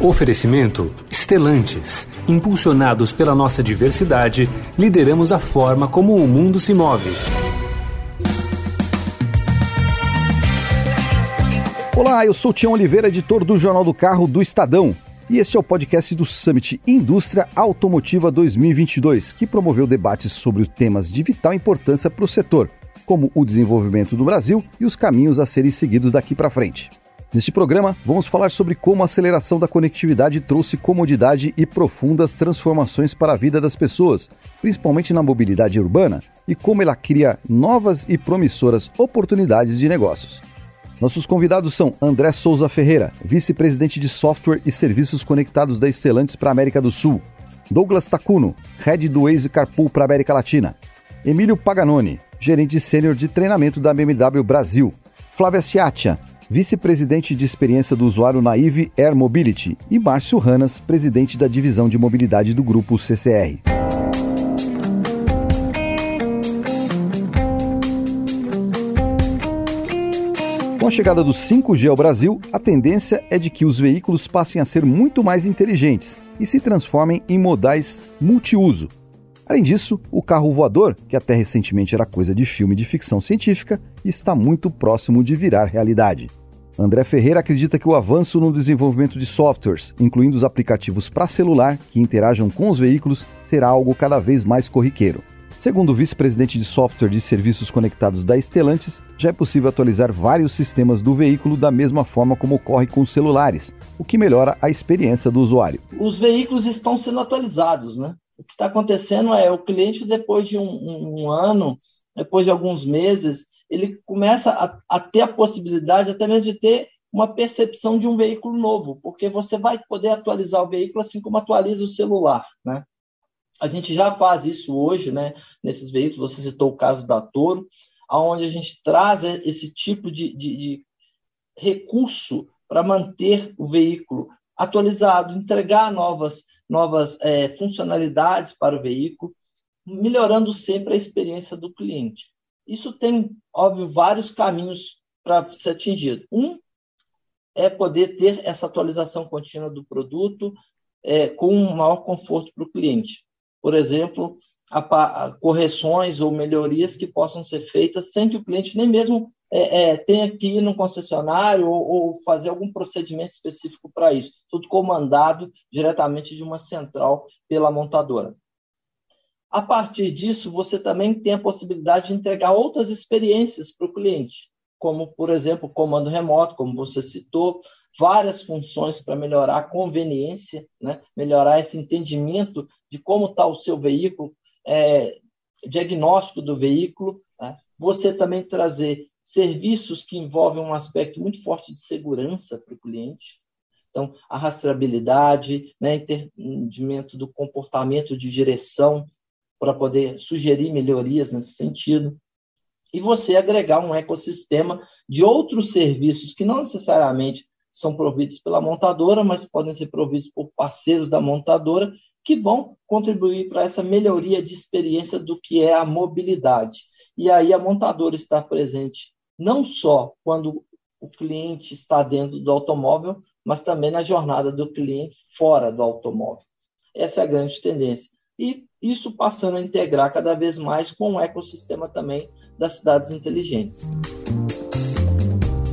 Oferecimento Estelantes. Impulsionados pela nossa diversidade, lideramos a forma como o mundo se move. Olá, eu sou Tião Oliveira, editor do Jornal do Carro do Estadão. E este é o podcast do Summit Indústria Automotiva 2022, que promoveu debates sobre temas de vital importância para o setor, como o desenvolvimento do Brasil e os caminhos a serem seguidos daqui para frente. Neste programa, vamos falar sobre como a aceleração da conectividade trouxe comodidade e profundas transformações para a vida das pessoas, principalmente na mobilidade urbana, e como ela cria novas e promissoras oportunidades de negócios. Nossos convidados são André Souza Ferreira, vice-presidente de software e serviços conectados da Estelantes para a América do Sul, Douglas Tacuno, head do Waze Carpool para a América Latina, Emílio Paganoni, gerente sênior de treinamento da BMW Brasil, Flávia Ciatia, vice-presidente de experiência do usuário na Ive Air Mobility, e Márcio Ranas, presidente da divisão de mobilidade do grupo CCR. Com a chegada do 5G ao Brasil, a tendência é de que os veículos passem a ser muito mais inteligentes e se transformem em modais multiuso. Além disso, o carro voador, que até recentemente era coisa de filme de ficção científica, está muito próximo de virar realidade. André Ferreira acredita que o avanço no desenvolvimento de softwares, incluindo os aplicativos para celular que interajam com os veículos, será algo cada vez mais corriqueiro. Segundo o vice-presidente de software de serviços conectados da Stellantis, já é possível atualizar vários sistemas do veículo da mesma forma como ocorre com os celulares, o que melhora a experiência do usuário. Os veículos estão sendo atualizados, né? O que está acontecendo é o cliente, depois de um, um, um ano, depois de alguns meses, ele começa a, a ter a possibilidade até mesmo de ter uma percepção de um veículo novo, porque você vai poder atualizar o veículo assim como atualiza o celular, né? A gente já faz isso hoje, né? Nesses veículos, você citou o caso da Toro, onde a gente traz esse tipo de, de, de recurso para manter o veículo atualizado, entregar novas, novas é, funcionalidades para o veículo, melhorando sempre a experiência do cliente. Isso tem, óbvio, vários caminhos para ser atingido. Um é poder ter essa atualização contínua do produto é, com um maior conforto para o cliente. Por exemplo, a, a, correções ou melhorias que possam ser feitas sem que o cliente nem mesmo é, é, tenha que ir no concessionário ou, ou fazer algum procedimento específico para isso. Tudo comandado diretamente de uma central pela montadora. A partir disso, você também tem a possibilidade de entregar outras experiências para o cliente, como, por exemplo, comando remoto, como você citou, várias funções para melhorar a conveniência, né? melhorar esse entendimento de como está o seu veículo, é, diagnóstico do veículo. Né? Você também trazer serviços que envolvem um aspecto muito forte de segurança para o cliente. Então, a rastreabilidade, né, entendimento do comportamento de direção para poder sugerir melhorias nesse sentido. E você agregar um ecossistema de outros serviços que não necessariamente são providos pela montadora, mas podem ser providos por parceiros da montadora que vão contribuir para essa melhoria de experiência do que é a mobilidade. E aí a montadora está presente não só quando o cliente está dentro do automóvel, mas também na jornada do cliente fora do automóvel. Essa é a grande tendência e isso passando a integrar cada vez mais com o ecossistema também das cidades inteligentes.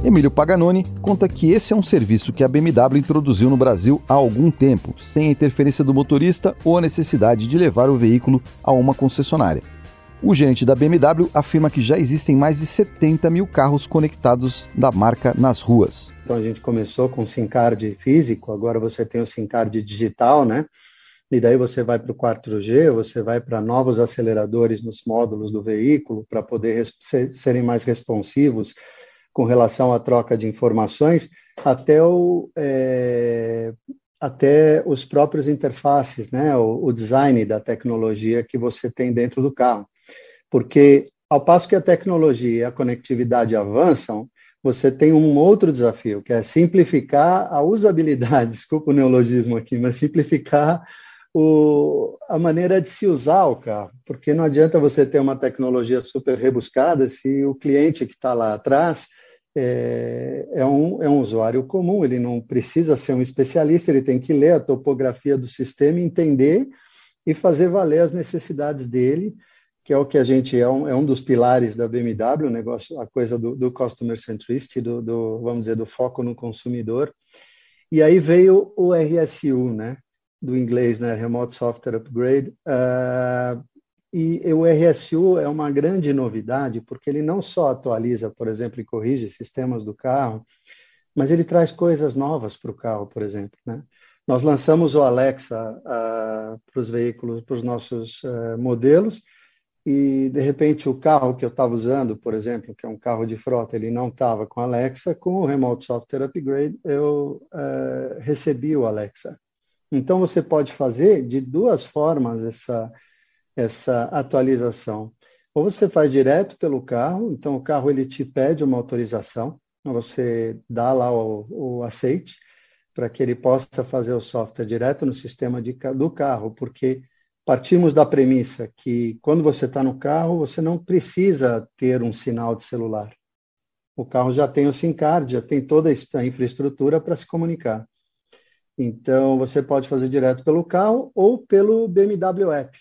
Emílio Paganoni conta que esse é um serviço que a BMW introduziu no Brasil há algum tempo, sem a interferência do motorista ou a necessidade de levar o veículo a uma concessionária. O gerente da BMW afirma que já existem mais de 70 mil carros conectados da marca nas ruas. Então a gente começou com SIM card físico, agora você tem o SIM card digital, né? e daí você vai para o 4G, você vai para novos aceleradores nos módulos do veículo para poder ser, serem mais responsivos com relação à troca de informações, até, o, é, até os próprios interfaces, né, o, o design da tecnologia que você tem dentro do carro. Porque, ao passo que a tecnologia e a conectividade avançam, você tem um outro desafio, que é simplificar a usabilidade, desculpa o neologismo aqui, mas simplificar o, a maneira de se usar o carro, porque não adianta você ter uma tecnologia super rebuscada se o cliente que está lá atrás é, é, um, é um usuário comum, ele não precisa ser um especialista, ele tem que ler a topografia do sistema, entender e fazer valer as necessidades dele, que é o que a gente é um, é um dos pilares da BMW, o negócio, a coisa do, do customer centricity, do, do, vamos dizer, do foco no consumidor. E aí veio o RSU, né, do inglês, né, Remote Software Upgrade, uh, e o RSU é uma grande novidade, porque ele não só atualiza, por exemplo, e corrige sistemas do carro, mas ele traz coisas novas para o carro, por exemplo. Né? Nós lançamos o Alexa uh, para os veículos, para os nossos uh, modelos, e de repente o carro que eu estava usando, por exemplo, que é um carro de frota, ele não estava com Alexa, com o Remote Software Upgrade eu uh, recebi o Alexa. Então você pode fazer de duas formas essa essa atualização. Ou você faz direto pelo carro, então o carro ele te pede uma autorização, você dá lá o, o aceite para que ele possa fazer o software direto no sistema de, do carro, porque partimos da premissa que quando você está no carro, você não precisa ter um sinal de celular. O carro já tem o SIM card, já tem toda a infraestrutura para se comunicar. Então, você pode fazer direto pelo carro ou pelo BMW App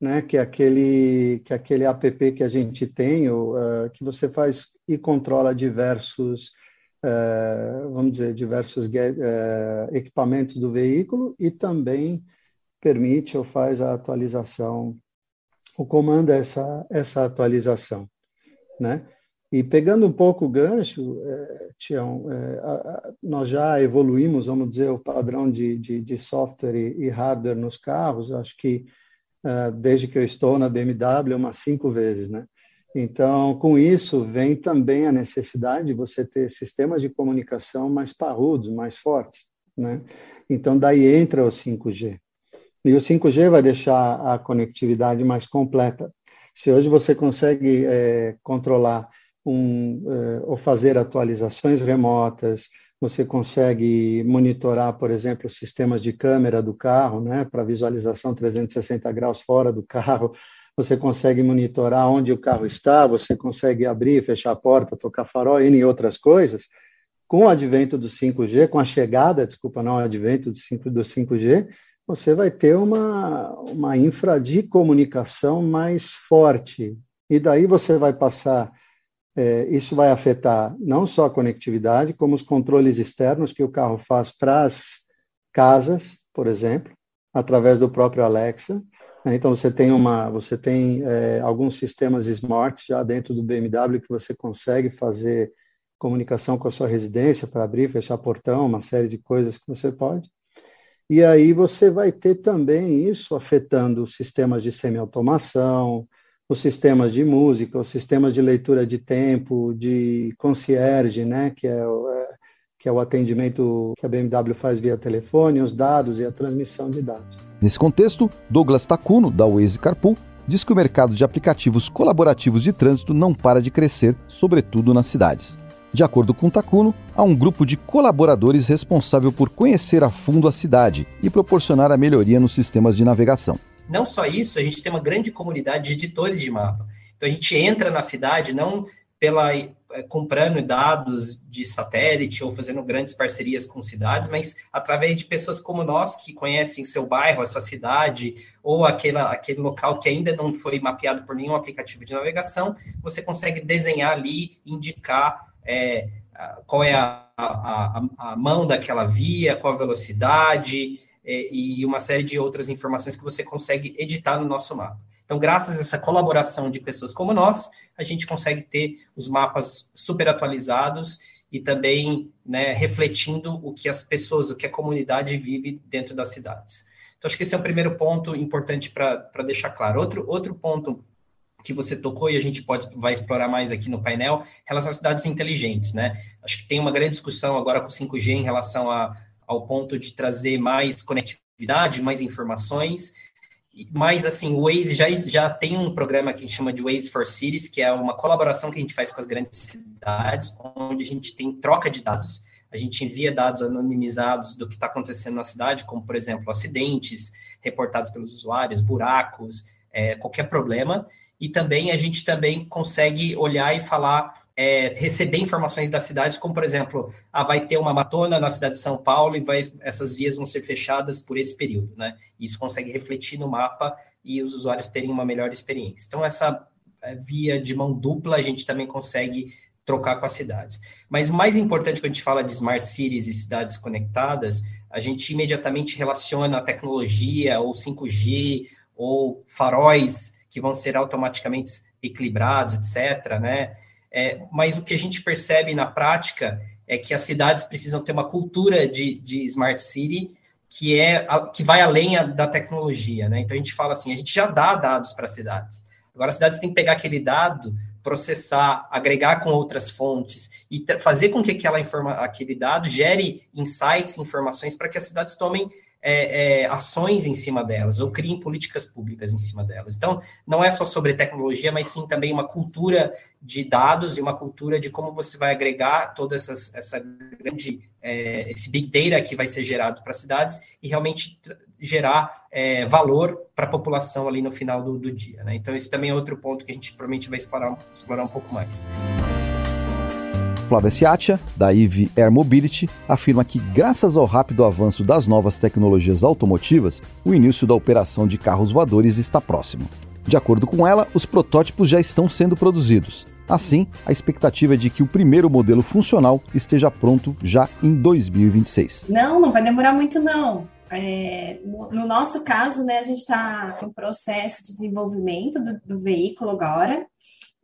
né, que é aquele que é aquele app que a gente tem, uh, que você faz e controla diversos, uh, vamos dizer, diversos uh, equipamentos do veículo e também permite ou faz a atualização, o comando essa essa atualização, né? E pegando um pouco o gancho, é, Tião, é, a, a, nós já evoluímos, vamos dizer, o padrão de, de, de software e, e hardware nos carros. Acho que uh, desde que eu estou na BMW umas cinco vezes, né? Então, com isso vem também a necessidade de você ter sistemas de comunicação mais parrudos, mais fortes, né? Então, daí entra o 5G. E o 5G vai deixar a conectividade mais completa. Se hoje você consegue é, controlar um, é, ou fazer atualizações remotas, você consegue monitorar, por exemplo, sistemas de câmera do carro, né, para visualização 360 graus fora do carro. Você consegue monitorar onde o carro está, você consegue abrir, fechar a porta, tocar farol e outras coisas. Com o advento do 5G, com a chegada, desculpa, não, o advento do, 5, do 5G, você vai ter uma, uma infra de comunicação mais forte. E daí você vai passar é, isso vai afetar não só a conectividade, como os controles externos que o carro faz para as casas, por exemplo, através do próprio Alexa. Né? Então você tem uma, você tem é, alguns sistemas smart já dentro do BMW que você consegue fazer comunicação com a sua residência para abrir, fechar portão, uma série de coisas que você pode. E aí você vai ter também isso afetando sistemas de semi-automação, os sistemas de música, os sistemas de leitura de tempo, de concierge, né, que é, é, que é o atendimento que a BMW faz via telefone, os dados e a transmissão de dados. Nesse contexto, Douglas Tacuno, da Waze Carpool, diz que o mercado de aplicativos colaborativos de trânsito não para de crescer, sobretudo nas cidades. De acordo com Tacuno, há um grupo de colaboradores responsável por conhecer a fundo a cidade e proporcionar a melhoria nos sistemas de navegação. Não só isso, a gente tem uma grande comunidade de editores de mapa. Então a gente entra na cidade não pela é, comprando dados de satélite ou fazendo grandes parcerias com cidades, mas através de pessoas como nós que conhecem seu bairro, a sua cidade ou aquela, aquele local que ainda não foi mapeado por nenhum aplicativo de navegação, você consegue desenhar ali, indicar é, qual é a, a, a, mão daquela via, qual a velocidade, é, e uma série de outras informações que você consegue editar no nosso mapa. Então, graças a essa colaboração de pessoas como nós, a gente consegue ter os mapas super atualizados e também né, refletindo o que as pessoas, o que a comunidade vive dentro das cidades. Então, acho que esse é o primeiro ponto importante para deixar claro. Outro, outro ponto que você tocou e a gente pode vai explorar mais aqui no painel, relação às cidades inteligentes, né? Acho que tem uma grande discussão agora com o 5G em relação a ao ponto de trazer mais conectividade, mais informações. Mas, assim, o Waze já, já tem um programa que a gente chama de Waze for Cities, que é uma colaboração que a gente faz com as grandes cidades, onde a gente tem troca de dados. A gente envia dados anonimizados do que está acontecendo na cidade, como, por exemplo, acidentes reportados pelos usuários, buracos, é, qualquer problema. E também a gente também consegue olhar e falar é, receber informações das cidades, como por exemplo, ah, vai ter uma matona na cidade de São Paulo e vai, essas vias vão ser fechadas por esse período, né? Isso consegue refletir no mapa e os usuários terem uma melhor experiência. Então, essa é, via de mão dupla a gente também consegue trocar com as cidades. Mas o mais importante quando a gente fala de smart cities e cidades conectadas, a gente imediatamente relaciona a tecnologia ou 5G ou faróis que vão ser automaticamente equilibrados, etc., né? É, mas o que a gente percebe na prática é que as cidades precisam ter uma cultura de, de smart city que é que vai além da tecnologia, né? Então a gente fala assim, a gente já dá dados para as cidades. Agora as cidades têm que pegar aquele dado processar, agregar com outras fontes e fazer com que aquela informa aquele dado gere insights, informações para que as cidades tomem é, é, ações em cima delas ou criem políticas públicas em cima delas. Então, não é só sobre tecnologia, mas sim também uma cultura de dados e uma cultura de como você vai agregar toda essa grande, é, esse big data que vai ser gerado para as cidades e realmente gerar é, valor para a população ali no final do, do dia. Né? Então, esse também é outro ponto que a gente provavelmente vai explorar, explorar um pouco mais. Flávia Ciatia, da IV Air Mobility, afirma que, graças ao rápido avanço das novas tecnologias automotivas, o início da operação de carros voadores está próximo. De acordo com ela, os protótipos já estão sendo produzidos. Assim, a expectativa é de que o primeiro modelo funcional esteja pronto já em 2026. Não, não vai demorar muito não. É, no, nosso caso, né, a gente está em processo de desenvolvimento do, do veículo agora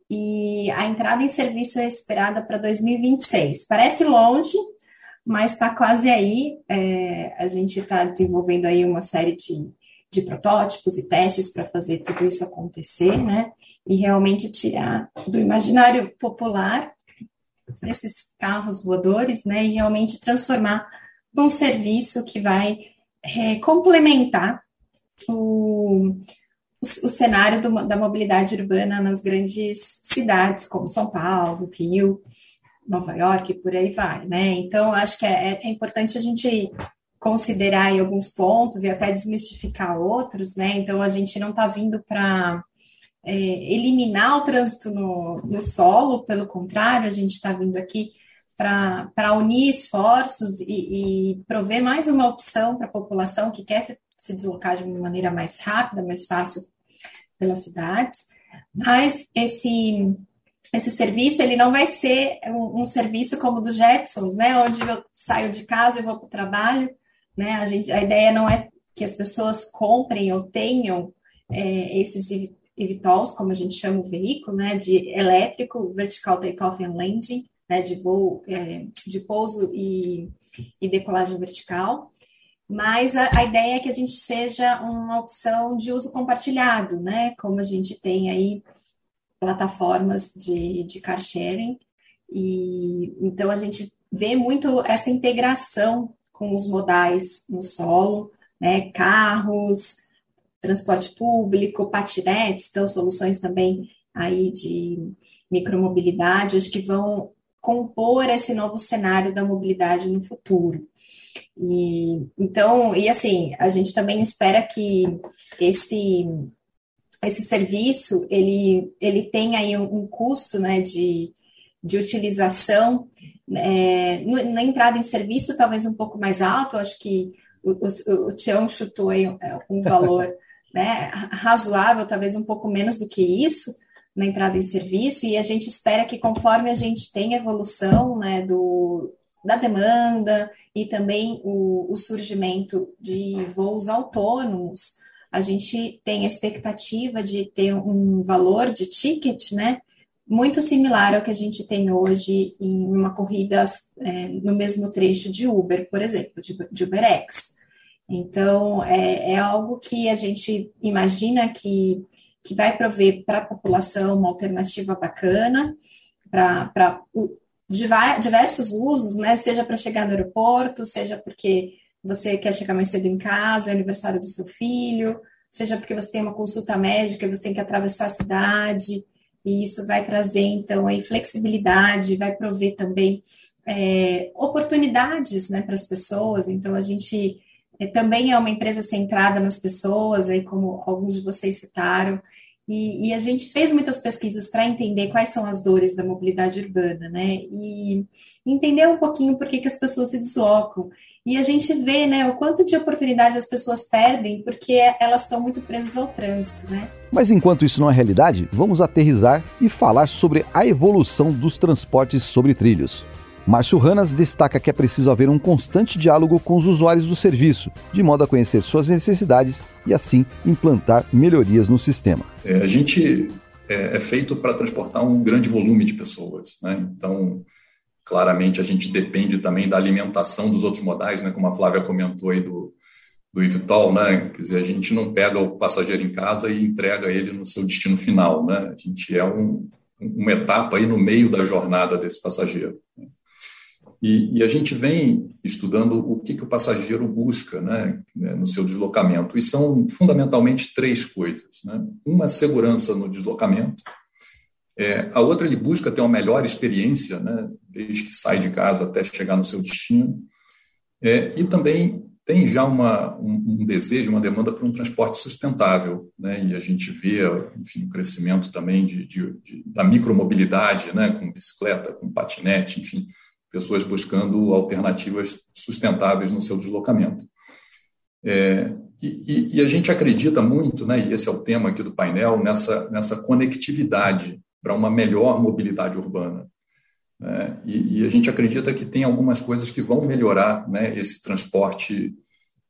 e a entrada em serviço é esperada para 2026. Parece longe, mas está quase aí. É, a gente está desenvolvendo aí uma série de, de protótipos e testes para fazer tudo isso acontecer, né? E realmente tirar do imaginário popular esses carros voadores, né? E realmente transformar num serviço que vai é, complementar o o, cenário do, da mobilidade urbana nas grandes cidades, como São Paulo, Rio, Nova York, por aí vai, né? Então, acho que é, é importante a gente considerar alguns pontos e até desmistificar outros, né? Então, a gente não está vindo para é, eliminar o trânsito no, no solo, pelo contrário, a gente está vindo aqui para unir esforços e, e prover mais uma opção para a população que quer se, se deslocar de uma maneira mais rápida, mais fácil pelas cidades, mas esse esse serviço ele não vai ser um, um, serviço como o do Jetsons, né, onde eu saio de casa e vou para o trabalho, né, a gente a ideia não é que as pessoas comprem ou tenham é, esses eVTOLs, como a gente chama o veículo, né, de elétrico, vertical takeoff and landing, né, de voo, é, de pouso e, e decolagem vertical, mas a, a, ideia é que a gente seja uma opção de uso compartilhado, né? Como a gente tem aí plataformas de, de car sharing, e então a gente vê muito essa integração com os modais no solo, né? Carros, transporte público, patinetes, então soluções também aí de micromobilidade, acho que vão compor esse novo cenário da mobilidade no futuro. E, então, e assim, a gente também espera que esse esse serviço ele, ele tem aí um, custo né, de, de utilização é, na entrada em serviço talvez um pouco mais alto, eu acho que o, o, o Tião chutou aí um, é, um valor né, razoável, talvez um pouco menos do que isso na entrada em serviço, e a gente espera que conforme a gente tem evolução né, do, da demanda e também o, o surgimento de voos autônomos, a gente tem a expectativa de ter um valor de ticket, né, muito similar ao que a gente tem hoje em uma corrida é, no mesmo trecho de Uber, por exemplo, de, de UberX. Então, é, é, algo que a gente imagina que, que vai prover para a população uma alternativa bacana, para diversos usos, né? Seja para chegar no aeroporto, seja porque você quer chegar mais cedo em casa, é aniversário do seu filho, seja porque você tem uma consulta médica e você tem que atravessar a cidade, e isso vai trazer, então, aí flexibilidade, vai prover também é, oportunidades né, para as pessoas. Então, a gente também é uma empresa centrada nas pessoas, aí como alguns de vocês citaram, E, e, a gente fez muitas pesquisas para entender quais são as dores da mobilidade urbana, né? E entender um pouquinho por que, que as pessoas se deslocam. E a gente vê, né, o quanto de oportunidade as pessoas perdem porque elas estão muito presas ao trânsito, né? Mas enquanto isso não é realidade, vamos aterrizar e falar sobre a evolução dos transportes sobre trilhos. Márcio Ranas destaca que é preciso haver um constante diálogo com os usuários do serviço, de modo a conhecer suas necessidades e, assim, implantar melhorias no sistema. É, a gente é, é feito para transportar um grande volume de pessoas, né? Então, claramente, a gente depende também da alimentação dos outros modais, né? Como a Flávia comentou aí do, do Ivitol, né? Quer dizer, a gente não pega o passageiro em casa e entrega ele no seu destino final, né? A gente é um, uma etapa aí no meio da jornada desse passageiro. E, e, a gente vem estudando o que, que o passageiro busca né, né, no seu deslocamento. E são fundamentalmente três coisas. Né? Uma, segurança no deslocamento. É, a outra, ele busca ter uma melhor experiência, né, desde que sai de casa até chegar no seu destino. É, e também tem já uma, um, um, desejo, uma demanda por um transporte sustentável, né? E a gente vê, enfim, o crescimento também de, de, de, da micromobilidade, né? Com bicicleta, com patinete, enfim, pessoas buscando alternativas sustentáveis no seu deslocamento. É, e, e, a gente acredita muito, né, e esse é o tema aqui do painel, nessa, nessa conectividade para uma melhor mobilidade urbana. Né, e, e, a gente acredita que tem algumas coisas que vão melhorar né, esse transporte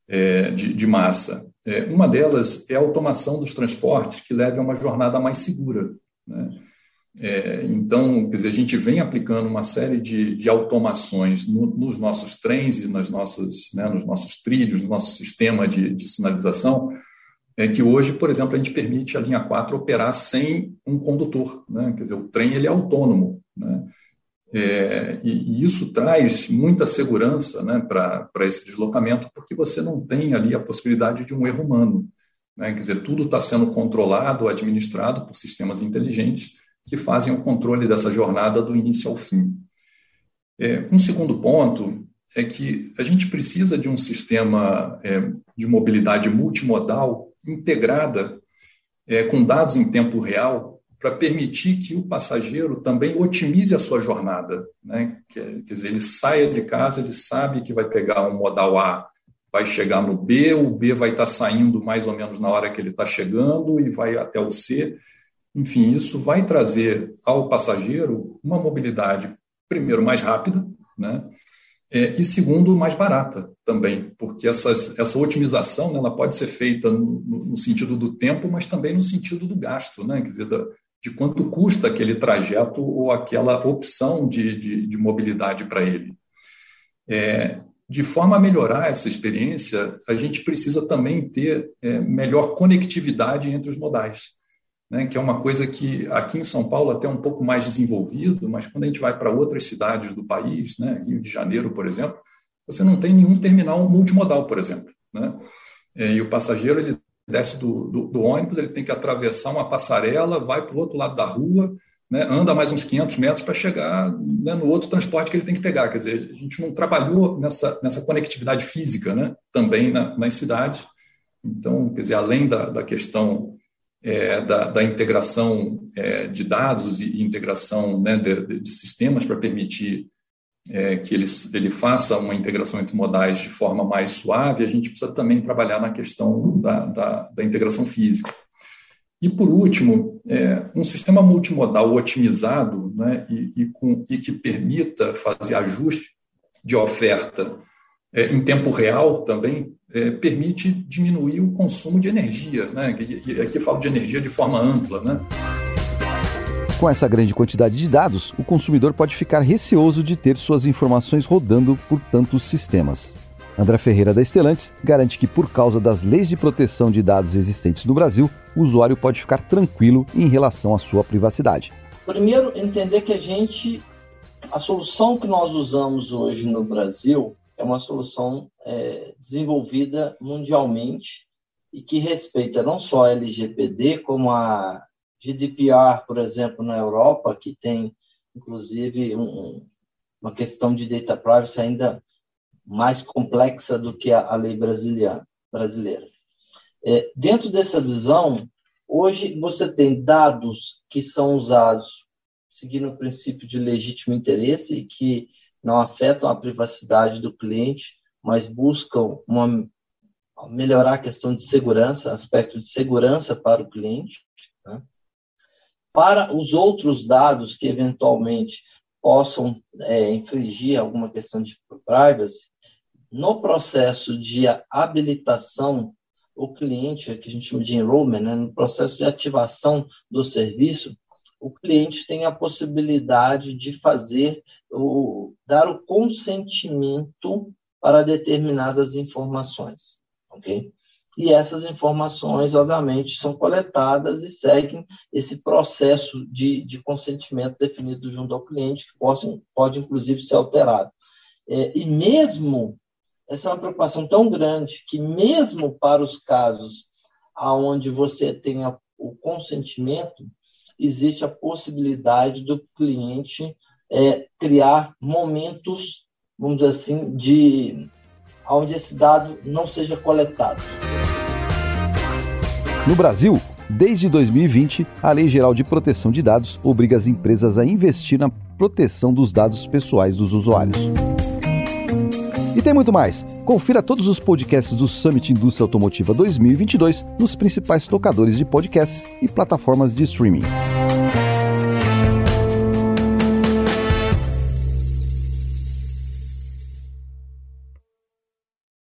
é, de, de, massa. É, uma delas é a automação dos transportes que leve a uma jornada mais segura. Né? É, então, quer dizer, a gente vem aplicando uma série de, de automações no, nos nossos trens e nas nossas, né, nos nossos trilhos, no nosso sistema de, de, sinalização, é que hoje, por exemplo, a gente permite a linha 4 operar sem um condutor. Né? Quer dizer, o trem ele é autônomo. Né? É, e, e, isso traz muita segurança né, para esse deslocamento, porque você não tem ali a possibilidade de um erro humano. Né? Quer dizer, tudo está sendo controlado, administrado por sistemas inteligentes que fazem o controle dessa jornada do início ao fim. É, um segundo ponto é que a gente precisa de um sistema é, de mobilidade multimodal integrada é, com dados em tempo real para permitir que o passageiro também otimize a sua jornada. Né? Quer, quer dizer, ele saia de casa, ele sabe que vai pegar um modal A, vai chegar no B, o B vai estar saindo mais ou menos na hora que ele está chegando e vai até o C. Enfim, isso vai trazer ao passageiro uma mobilidade, primeiro, mais rápida, né? É, e segundo, mais barata também, porque essas, essa otimização né, ela pode ser feita no, no, sentido do tempo, mas também no sentido do gasto, né? quer dizer, da, de quanto custa aquele trajeto ou aquela opção de, de, de mobilidade para ele. É, de forma a melhorar essa experiência, a gente precisa também ter é, melhor conectividade entre os modais né, que é uma coisa que aqui em São Paulo até é um pouco mais desenvolvido, mas quando a gente vai para outras cidades do país, né, Rio de Janeiro, por exemplo, você não tem nenhum terminal multimodal, por exemplo. Né? É, e o passageiro ele desce do, do, do, ônibus, ele tem que atravessar uma passarela, vai para o outro lado da rua, né, anda mais uns 500 metros para chegar né, no outro transporte que ele tem que pegar. Quer dizer, a gente não trabalhou nessa, nessa conectividade física né, também na, nas cidades. Então, quer dizer, além da, da questão é, da, da, integração é, de dados e integração né, de, de, sistemas para permitir é, que ele, ele faça uma integração entre modais de forma mais suave, a gente precisa também trabalhar na questão da, da, da integração física. E, por último, é, um sistema multimodal otimizado né, e, e, com, e que permita fazer ajuste de oferta é, em tempo real também é, permite diminuir o consumo de energia. Né? E aqui eu falo de energia de forma ampla. Né? Com essa grande quantidade de dados, o consumidor pode ficar receoso de ter suas informações rodando por tantos sistemas. André Ferreira da Estelantes garante que, por causa das leis de proteção de dados existentes no Brasil, o usuário pode ficar tranquilo em relação à sua privacidade. Primeiro, entender que a gente, a solução que nós usamos hoje no Brasil, é uma solução é, desenvolvida mundialmente e que respeita não só a LGPD, como a GDPR, por exemplo, na Europa, que tem, inclusive, um, uma questão de data privacy ainda mais complexa do que a, a lei brasileira. brasileira. É, dentro dessa visão, Hoje você tem dados que são usados seguindo o princípio de legítimo interesse e que não afetam a privacidade do cliente, mas buscam uma, melhorar a questão de segurança, aspecto de segurança para o cliente. Né? Para os outros dados que eventualmente possam é, infringir alguma questão de privacy, no processo de habilitação, o cliente, que a gente chama de enrollment, né, no processo de ativação do serviço, o cliente tem a possibilidade de fazer, o, dar o consentimento para determinadas informações, ok? E essas informações, obviamente, são coletadas e seguem esse processo de, de consentimento definido junto ao cliente, que pode, pode inclusive ser alterado. É, e mesmo, essa é uma preocupação tão grande, que mesmo para os casos onde você tenha o consentimento, existe a possibilidade do cliente é, criar momentos, vamos dizer assim, de onde esse dado não seja coletado. No Brasil, desde 2020, a Lei Geral de Proteção de Dados obriga as empresas a investir na proteção dos dados pessoais dos usuários. E tem muito mais. Confira todos os podcasts do Summit Indústria Automotiva 2022 nos principais tocadores de podcasts e plataformas de streaming.